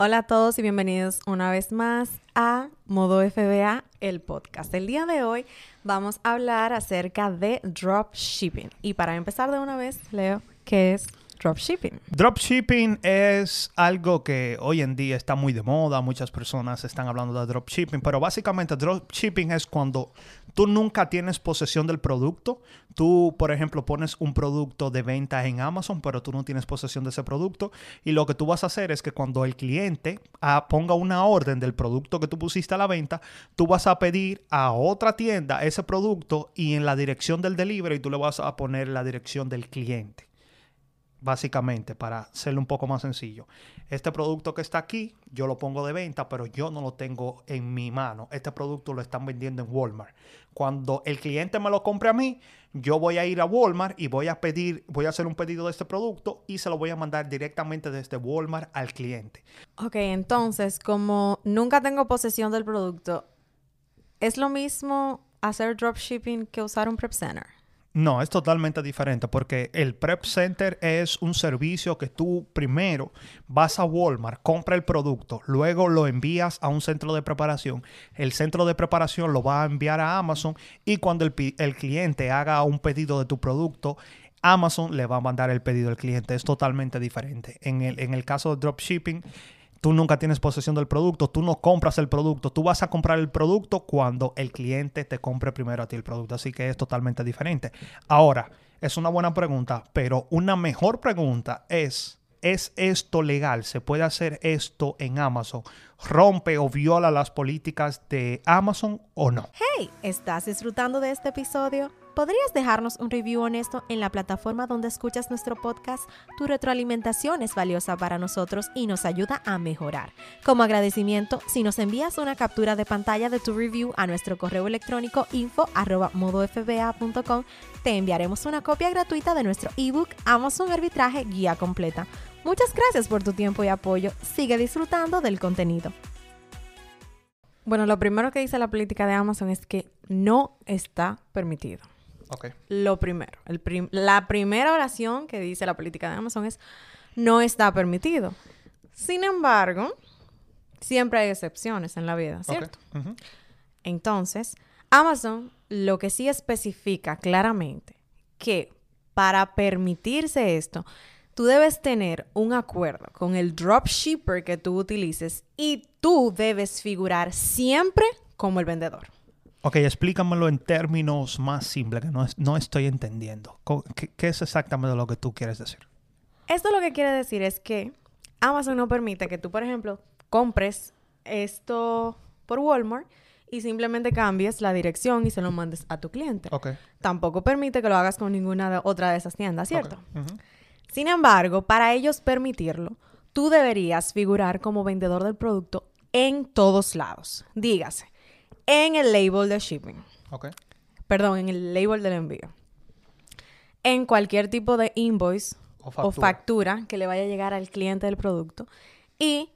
Hola a todos y bienvenidos una vez más a Modo FBA, el podcast. El día de hoy vamos a hablar acerca de dropshipping. Y para empezar de una vez, Leo, ¿qué es dropshipping? Dropshipping es algo que hoy en día está muy de moda, muchas personas están hablando de dropshipping, pero básicamente dropshipping es cuando tú nunca tienes posesión del producto. Tú, por ejemplo, pones un producto de venta en Amazon, pero tú no tienes posesión de ese producto. Y lo que tú vas a hacer es que cuando el cliente ah, ponga una orden del producto que tú pusiste a la venta, tú vas a pedir a otra tienda ese producto y en la dirección del delivery tú le vas a poner la dirección del cliente básicamente, para hacerlo un poco más sencillo. Este producto que está aquí, yo lo pongo de venta, pero yo no lo tengo en mi mano. Este producto lo están vendiendo en Walmart. Cuando el cliente me lo compre a mí, yo voy a ir a Walmart y voy a pedir, voy a hacer un pedido de este producto y se lo voy a mandar directamente desde Walmart al cliente. Ok, entonces, como nunca tengo posesión del producto, ¿es lo mismo hacer dropshipping que usar un prep center? No, es totalmente diferente porque el Prep Center es un servicio que tú primero vas a Walmart, compra el producto, luego lo envías a un centro de preparación. El centro de preparación lo va a enviar a Amazon y cuando el, cliente haga un pedido de tu producto, Amazon le va a mandar el pedido al cliente. Es totalmente diferente. En el, en el caso de dropshipping, Tú nunca tienes posesión del producto, tú no compras el producto, tú vas a comprar el producto cuando el cliente te compre primero a ti el producto, así que es totalmente diferente. Ahora, es una buena pregunta, pero una mejor pregunta es, ¿es esto legal? ¿Se puede hacer esto en Amazon? ¿Rompe o viola las políticas de Amazon o no? Hey, ¿estás disfrutando de este episodio? ¿Podrías dejarnos un review honesto en la plataforma donde escuchas nuestro podcast? Tu retroalimentación es valiosa para nosotros y nos ayuda a mejorar. Como agradecimiento, si nos envías una captura de pantalla de tu review a nuestro correo electrónico info@modofba.com, te enviaremos una copia gratuita de nuestro ebook Amazon Arbitraje Guía Completa. Muchas gracias por tu tiempo y apoyo. Sigue disfrutando del contenido. Bueno, lo primero que dice la política de Amazon es que no está permitido. Lo primero, la primera oración que dice la política de Amazon es no está permitido. Sin embargo, siempre hay excepciones en la vida, ¿cierto? Entonces, Amazon lo que sí especifica claramente que para permitirse esto, tú debes tener un acuerdo con el dropshipper que tú utilices y tú debes figurar siempre como el vendedor. Ok, explícamelo en términos más simples que no, no estoy entendiendo. ¿Qué, es exactamente lo que tú quieres decir? Esto lo que quiere decir es que Amazon no permite que tú, por ejemplo, compres esto por Walmart y simplemente cambies la dirección y se lo mandes a tu cliente. Okay. Tampoco permite que lo hagas con ninguna otra de esas tiendas, ¿cierto? Sin embargo, para ellos permitirlo, tú deberías figurar como vendedor del producto en todos lados. Dígase, en el label de shipping. Ok. Perdón, en el label del envío. En cualquier tipo de invoice o factura. que le vaya a llegar al cliente del producto. Y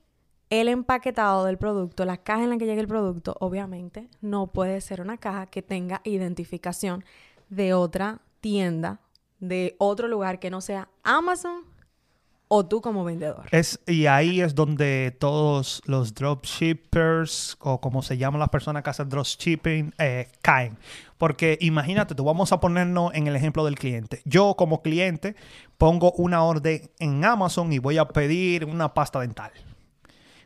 el empaquetado del producto, la caja en la que llegue el producto, obviamente, no puede ser una caja que tenga identificación de otra tienda, de otro lugar que no sea Amazon o tú como vendedor. Es, y ahí es donde todos los dropshippers o como se llaman las personas que hacen dropshipping eh, caen. Porque imagínate, tú vamos a ponernos en el ejemplo del cliente. Yo como cliente pongo una orden en Amazon y voy a pedir una pasta dental.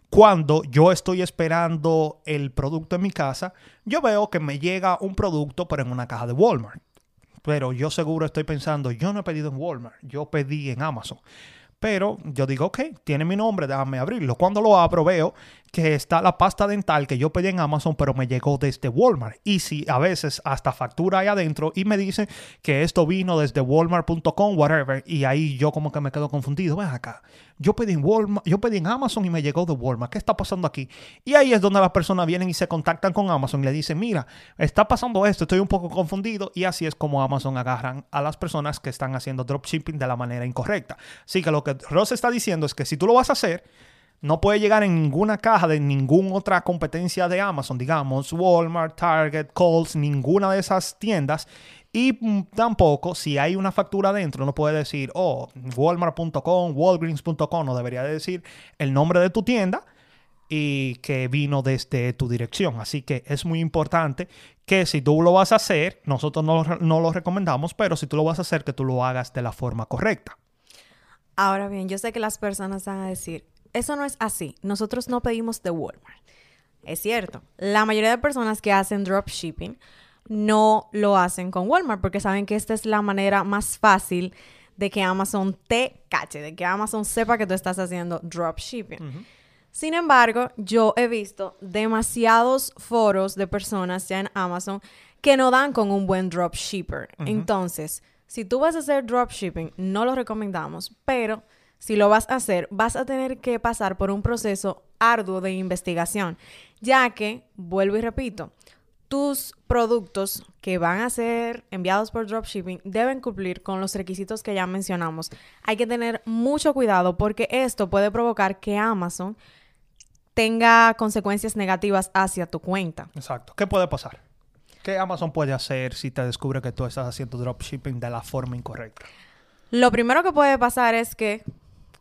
Cuando yo estoy esperando el producto en mi casa, yo veo que me llega un producto pero en una caja de Walmart. Pero yo seguro estoy pensando, yo no he pedido en Walmart, yo pedí en Amazon. Pero yo digo, ok, tiene mi nombre, déjame abrirlo. Cuando lo abro, veo que está la pasta dental que yo pedí en Amazon, pero me llegó desde Walmart. Y si a veces hasta factura ahí adentro y me dicen que esto vino desde walmart.com, whatever, y ahí yo como que me quedo confundido. Ven acá, yo pedí en Walmart, yo pedí en Amazon y me llegó de Walmart. ¿Qué está pasando aquí? Y ahí es donde las personas vienen y se contactan con Amazon y le dicen, mira, está pasando esto, estoy un poco confundido. Y así es como Amazon agarran a las personas que están haciendo dropshipping de la manera incorrecta. Así que lo que Ross está diciendo es que si tú lo vas a hacer, no puede llegar en ninguna caja de ninguna otra competencia de Amazon, digamos Walmart, Target, Kohl's, ninguna de esas tiendas. Y mm, tampoco, si hay una factura dentro, no puede decir, oh, walmart.com, walgreens.com, no debería decir el nombre de tu tienda y que vino desde tu dirección. Así que es muy importante que si tú lo vas a hacer, nosotros no, no lo recomendamos, pero si tú lo vas a hacer, que tú lo hagas de la forma correcta. Ahora bien, yo sé que las personas van a decir, eso no es así. Nosotros no pedimos de Walmart. Es cierto. La mayoría de personas que hacen dropshipping no lo hacen con Walmart porque saben que esta es la manera más fácil de que Amazon te cache, de que Amazon sepa que tú estás haciendo dropshipping. Sin embargo, yo he visto demasiados foros de personas ya en Amazon que no dan con un buen dropshipper. Entonces, si tú vas a hacer dropshipping, no lo recomendamos, pero si lo vas a hacer, vas a tener que pasar por un proceso arduo de investigación, ya que, vuelvo y repito, tus productos que van a ser enviados por dropshipping deben cumplir con los requisitos que ya mencionamos. Hay que tener mucho cuidado porque esto puede provocar que Amazon tenga consecuencias negativas hacia tu cuenta. Exacto. ¿Qué puede pasar? ¿Qué Amazon puede hacer si te descubre que tú estás haciendo dropshipping de la forma incorrecta? Lo primero que puede pasar es que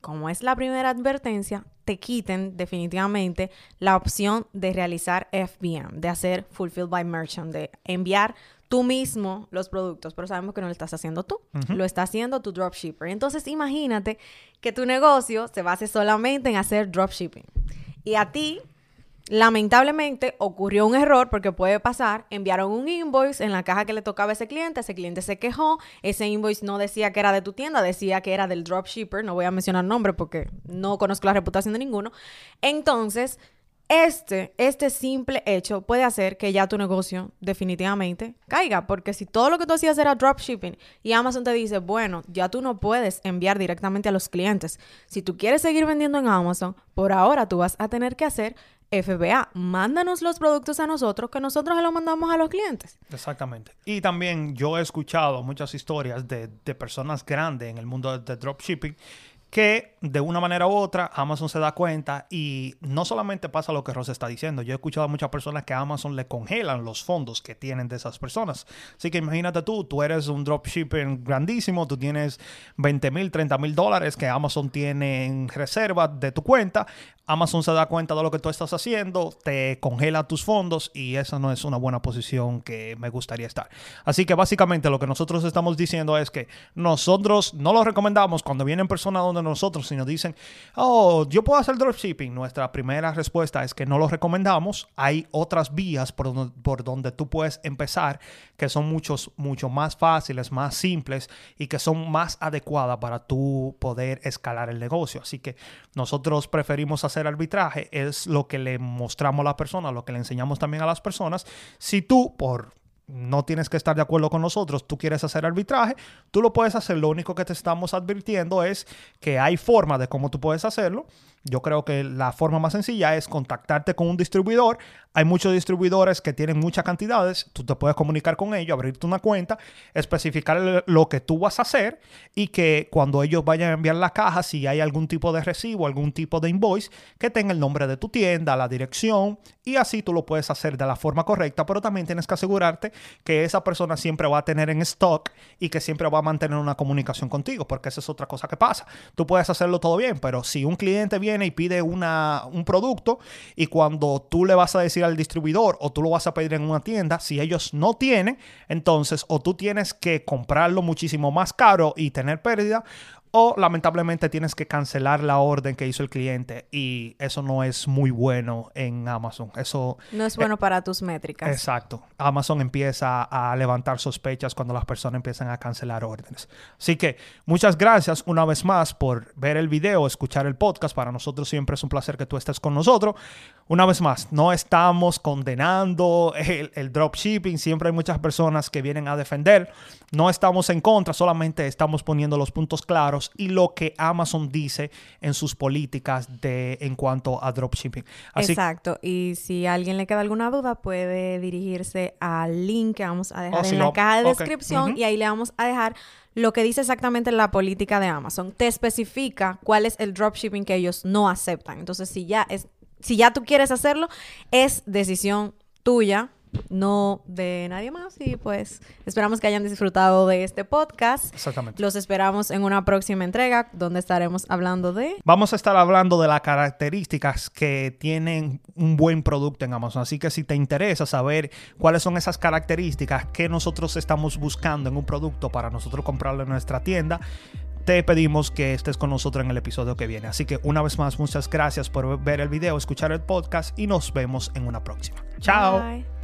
como es la primera advertencia, te quiten definitivamente la opción de realizar FBM, de hacer Fulfilled by Merchant, de enviar tú mismo los productos, pero sabemos que no lo estás haciendo tú, lo está haciendo tu dropshipper. Entonces imagínate que tu negocio se base solamente en hacer dropshipping. Y a ti Lamentablemente ocurrió un error porque puede pasar, enviaron un invoice en la caja que le tocaba a ese cliente, ese cliente se quejó, ese invoice no decía que era de tu tienda, decía que era del dropshipper, no voy a mencionar nombre porque no conozco la reputación de ninguno. Entonces, este, este simple hecho puede hacer que ya tu negocio definitivamente caiga, porque si todo lo que tú hacías era dropshipping y Amazon te dice, bueno, ya tú no puedes enviar directamente a los clientes. Si tú quieres seguir vendiendo en Amazon, por ahora tú vas a tener que hacer FBA, mándanos los productos a nosotros que nosotros los mandamos a los clientes. Exactamente. Y también yo he escuchado muchas historias de, de personas grandes en el mundo de dropshipping que de una manera u otra Amazon se da cuenta y no solamente pasa lo que Rosa está diciendo, yo he escuchado a muchas personas que a Amazon le congelan los fondos que tienen de esas personas. Así que imagínate tú, tú eres un dropshipping grandísimo, tú tienes 20 mil, 30 mil dólares que Amazon tiene en reserva de tu cuenta, Amazon se da cuenta de lo que tú estás haciendo, te congela tus fondos y esa no es una buena posición que me gustaría estar. Así que básicamente lo que nosotros estamos diciendo es que nosotros no lo recomendamos cuando vienen personas donde nosotros nos dicen, oh, yo puedo hacer dropshipping. Nuestra primera respuesta es que no lo recomendamos. Hay otras vías por donde, por donde tú puedes empezar que son muchos, mucho más fáciles, más simples y que son más adecuadas para tú poder escalar el negocio. Así que nosotros preferimos hacer arbitraje, es lo que le mostramos a la persona, lo que le enseñamos también a las personas. Si tú, por no tienes que estar de acuerdo con nosotros, tú quieres hacer arbitraje, tú lo puedes hacer. Lo único que te estamos advirtiendo es que hay forma de cómo tú puedes hacerlo. Yo creo que la forma más sencilla es contactarte con un distribuidor. Hay muchos distribuidores que tienen muchas cantidades. Tú te puedes comunicar con ellos, abrirte una cuenta, especificar lo que tú vas a hacer y que cuando ellos vayan a enviar la caja, si hay algún tipo de recibo, algún tipo de invoice, que tenga el nombre de tu tienda, la dirección y así tú lo puedes hacer de la forma correcta, pero también tienes que asegurarte que esa persona siempre va a tener en stock y que siempre va a mantener una comunicación contigo, porque esa es otra cosa que pasa. Tú puedes hacerlo todo bien, pero si un cliente viene y pide una, un producto y cuando tú le vas a decir al distribuidor o tú lo vas a pedir en una tienda, si ellos no tienen, entonces o tú tienes que comprarlo muchísimo más caro y tener pérdida o lamentablemente tienes que cancelar la orden que hizo el cliente y eso no es muy bueno en Amazon. Eso no es bueno para tus métricas. Exacto. Amazon empieza a levantar sospechas cuando las personas empiezan a cancelar órdenes. Así que muchas gracias una vez más por ver el video, escuchar el podcast. Para nosotros siempre es un placer que tú estés con nosotros. Una vez más, no estamos condenando el, el dropshipping. Siempre hay muchas personas que vienen a defender. No estamos en contra, solamente estamos poniendo los puntos claros y lo que Amazon dice en sus políticas de en cuanto a dropshipping. Exacto. Y si a alguien le queda alguna duda, puede dirigirse al link que vamos a dejar oh, en la caja de descripción y ahí le vamos a dejar lo que dice exactamente la política de Amazon. Te especifica cuál es el dropshipping que ellos no aceptan. Entonces, si ya es si ya tú quieres hacerlo, es decisión tuya, no de nadie más. Y pues esperamos que hayan disfrutado de este podcast. Exactamente. Los esperamos en una próxima entrega donde estaremos hablando de... Vamos a estar hablando de las características que tienen un buen producto en Amazon. Así que si te interesa saber cuáles son esas características que nosotros estamos buscando en un producto para nosotros comprarlo en nuestra tienda, te pedimos que estés con nosotros en el episodio que viene. Así que una vez más, muchas gracias por ver el video, escuchar el podcast y nos vemos en una próxima. Chao.